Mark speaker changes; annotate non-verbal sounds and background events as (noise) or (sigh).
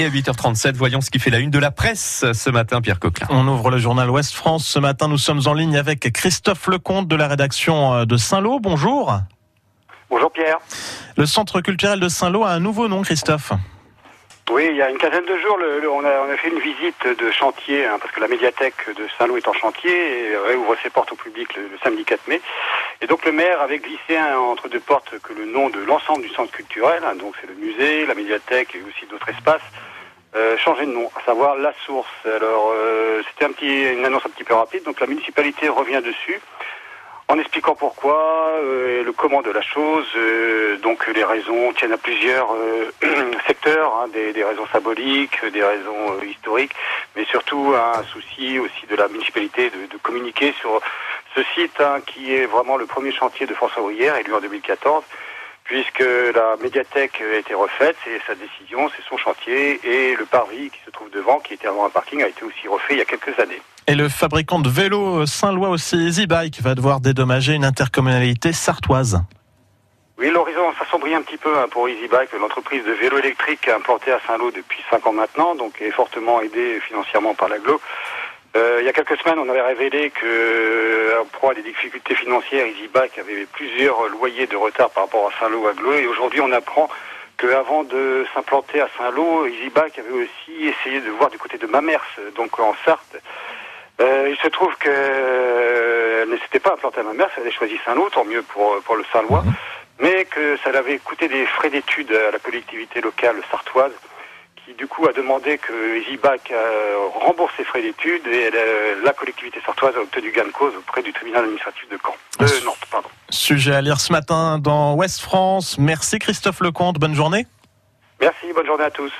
Speaker 1: Et à 8h37, voyons ce qui fait la une de la presse ce matin, Pierre Coquelin.
Speaker 2: On ouvre le journal Ouest France. Ce matin, nous sommes en ligne avec Christophe Lecomte de la rédaction euh, de Saint-Lô. Bonjour.
Speaker 3: Bonjour Pierre.
Speaker 2: Le centre culturel de Saint-Lô a un nouveau nom, Christophe.
Speaker 3: Oui, il y a une quinzaine de jours, on, a, fait une visite de chantier, hein, parce que la médiathèque de Saint-Lô est en chantier et réouvre ses portes au public le, samedi 4 mai. Et donc le maire avait glissé entre deux portes que le nom de l'ensemble du centre culturel, hein, donc c'est le musée, la médiathèque et aussi d'autres espaces, euh, changeait de nom, à savoir La Source. Alors euh, c'était un petit, une annonce un petit peu rapide, donc la municipalité revient dessus en expliquant pourquoi, euh, le comment de la chose. Euh, donc les raisons tiennent à plusieurs euh, (clears throat) secteurs, hein, des, raisons symboliques, des raisons euh, historiques, mais surtout un souci aussi de la municipalité de, communiquer sur ce site hein, qui est vraiment le premier chantier de François Ouvrière, élu en 2014 puisque la médiathèque a été refaite, c'est sa décision, c'est son chantier, et le parvis qui se trouve devant, qui était avant un parking, a été aussi refait il y a quelques années.
Speaker 2: Et le fabricant de vélos Saint-Lois aussi, EasyBike, va devoir dédommager une intercommunalité sartoise.
Speaker 3: Oui, l'horizon s'assombrit un petit peu hein, pour EasyBike, l'entreprise de vélos électriques implantée à Saint-Lô depuis 5 ans maintenant, donc est fortement aidée financièrement par l'aglo. Euh, il y a quelques semaines, on avait révélé que, en proie à des difficultés financières, EasyBike avait plusieurs loyers de retard par rapport à Saint-Lô Aglo. Et aujourd'hui, on apprend qu'avant de s'implanter à Saint-Lô, EasyBike avait aussi essayé de voir du côté de Mamers, donc en Sarthe. Euh, il se trouve qu'elle euh, ne s'était pas implantée à Mamers, elle avait choisi Saint-Lô, tant mieux pour, pour le Saint-Lois, mais que ça l'avait coûté des frais d'études à la collectivité locale sartoise qui du coup a demandé que EasyBac euh, rembourse ses frais d'études et euh, la collectivité sartoise a obtenu gain de cause auprès du tribunal administratif de Caen. De Nantes, pardon.
Speaker 2: Sujet à lire ce matin dans Ouest France. Merci Christophe Lecomte, bonne journée.
Speaker 3: Merci, bonne journée à tous.